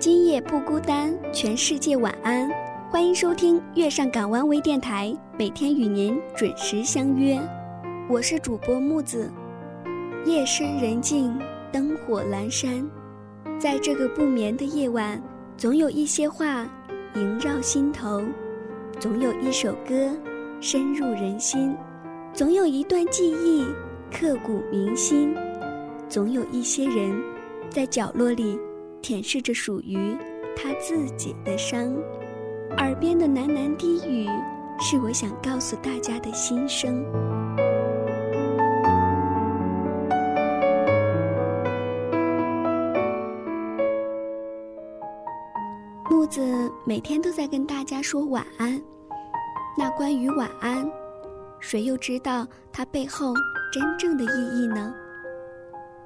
今夜不孤单，全世界晚安。欢迎收听月上港湾微电台，每天与您准时相约。我是主播木子。夜深人静，灯火阑珊，在这个不眠的夜晚，总有一些话萦绕心头，总有一首歌深入人心，总有一段记忆刻骨铭心，总有一些人在角落里舔舐着属于他自己的伤。耳边的喃喃低语，是我想告诉大家的心声。木子每天都在跟大家说晚安，那关于晚安，谁又知道它背后真正的意义呢？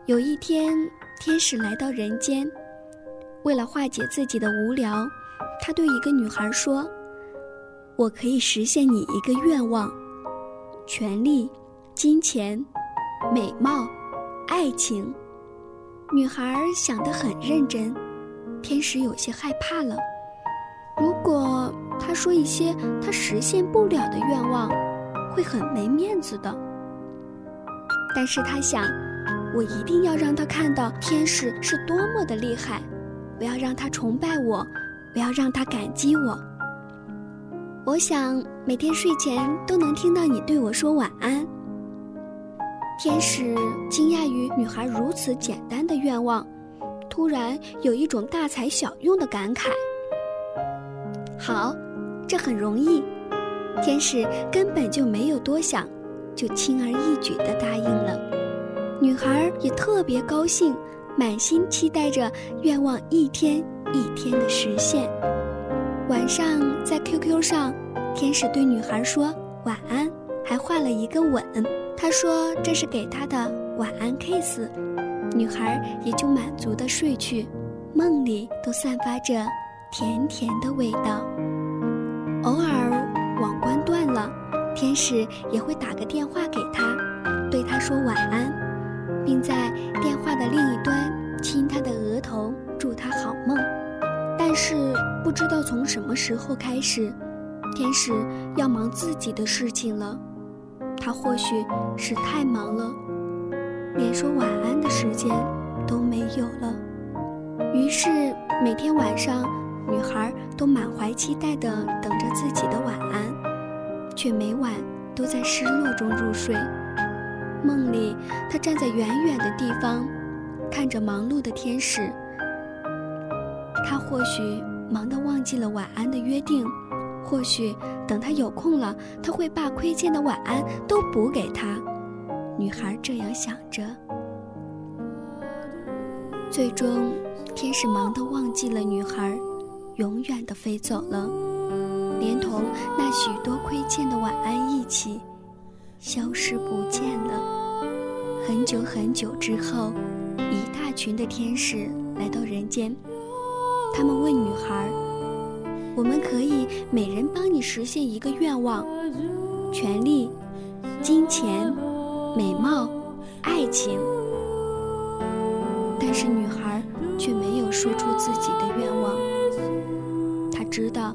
有一天，天使来到人间，为了化解自己的无聊，他对一个女孩说：“我可以实现你一个愿望，权力、金钱、美貌、爱情。”女孩想得很认真。天使有些害怕了。如果他说一些他实现不了的愿望，会很没面子的。但是他想，我一定要让他看到天使是多么的厉害，我要让他崇拜我，我要让他感激我。我想每天睡前都能听到你对我说晚安。天使惊讶于女孩如此简单的愿望。突然有一种大材小用的感慨。好，这很容易，天使根本就没有多想，就轻而易举地答应了。女孩也特别高兴，满心期待着愿望一天一天的实现。晚上在 QQ 上，天使对女孩说晚安，还画了一个吻。他说这是给她的晚安 kiss。女孩也就满足的睡去，梦里都散发着甜甜的味道。偶尔网关断了，天使也会打个电话给她，对她说晚安，并在电话的另一端亲她的额头，祝她好梦。但是不知道从什么时候开始，天使要忙自己的事情了。他或许是太忙了。连说晚安的时间都没有了，于是每天晚上，女孩都满怀期待地等着自己的晚安，却每晚都在失落中入睡。梦里，他站在远远的地方，看着忙碌的天使。他或许忙得忘记了晚安的约定，或许等他有空了，他会把亏欠的晚安都补给他。女孩这样想着，最终，天使忙得忘记了女孩，永远的飞走了，连同那许多亏欠的晚安一起，消失不见了。很久很久之后，一大群的天使来到人间，他们问女孩：“我们可以每人帮你实现一个愿望，权力、金钱。”美貌，爱情，但是女孩却没有说出自己的愿望。她知道，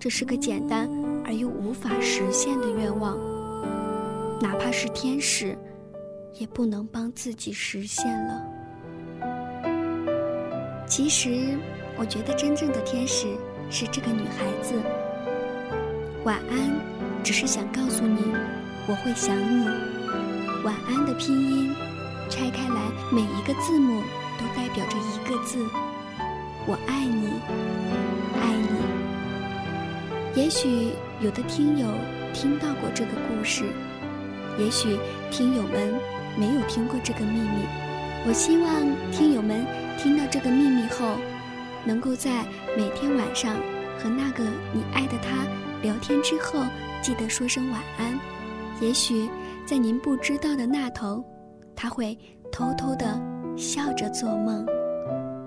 这是个简单而又无法实现的愿望，哪怕是天使，也不能帮自己实现了。其实，我觉得真正的天使是这个女孩子。晚安，只是想告诉你，我会想你。晚安的拼音，拆开来，每一个字母都代表着一个字。我爱你，爱你。也许有的听友听到过这个故事，也许听友们没有听过这个秘密。我希望听友们听到这个秘密后，能够在每天晚上和那个你爱的他聊天之后，记得说声晚安。也许。在您不知道的那头，他会偷偷的笑着做梦。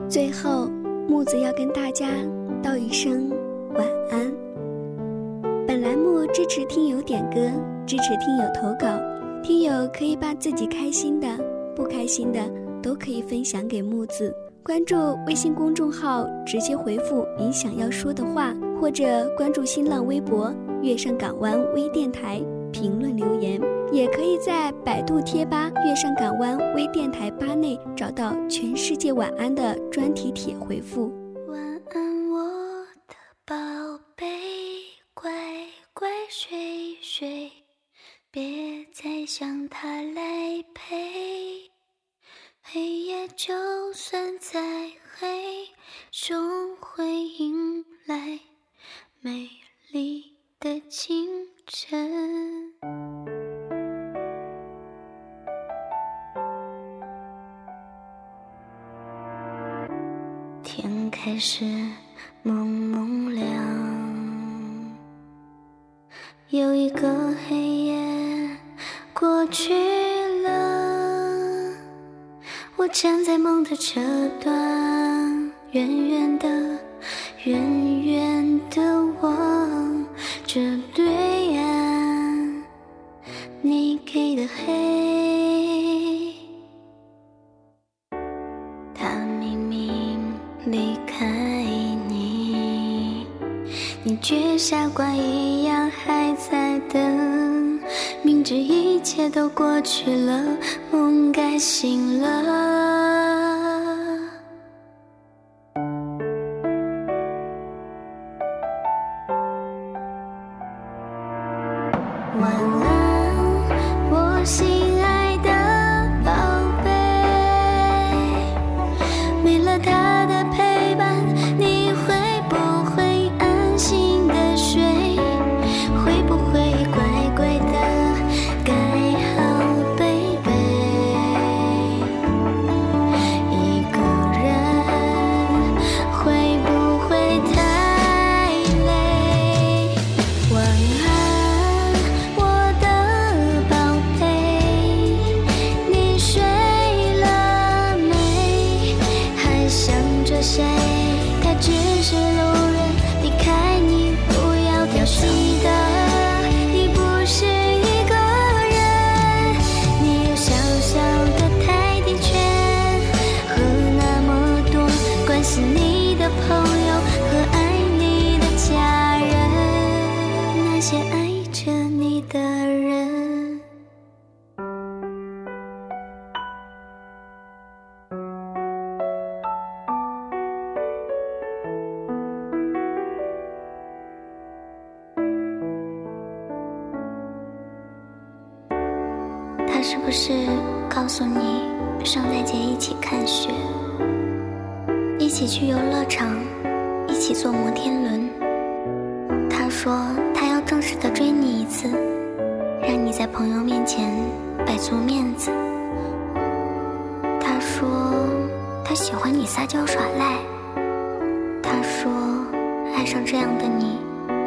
最后，木子要跟大家道一声支持听友点歌，支持听友投稿。听友可以把自己开心的、不开心的都可以分享给木子。关注微信公众号，直接回复你想要说的话，或者关注新浪微博“月上港湾微电台”评论留言，也可以在百度贴吧“月上港湾微电台”吧内找到“全世界晚安”的专题帖回复。想他来陪。黑夜就算再黑，终会迎来美丽的清晨。天开始蒙蒙亮，有一个黑夜过去了。我站在梦的车端，远远的，远远的望着对岸，你给的黑。他明明离开你，你却傻瓜一样还在等，这一切都过去了，梦该醒了。不是告诉你，圣诞节一起看雪，一起去游乐场，一起坐摩天轮？他说他要正式的追你一次，让你在朋友面前摆足面子。他说他喜欢你撒娇耍赖。他说爱上这样的你，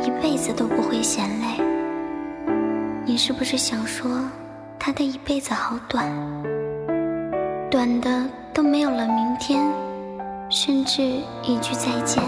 一辈子都不会嫌累。你是不是想说，他的一辈子好短，短的都没有了明天，甚至一句再见？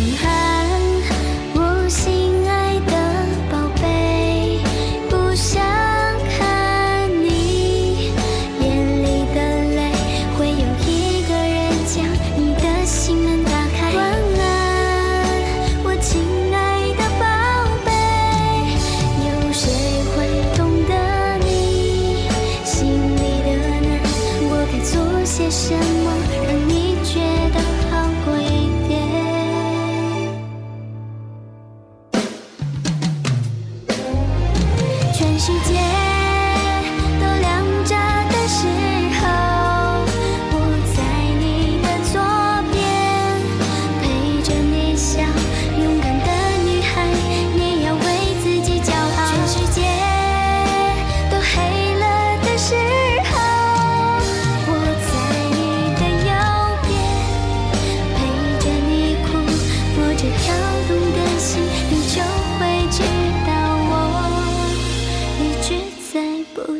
晚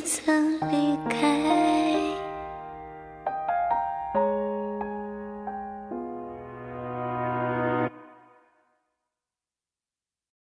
曾离开。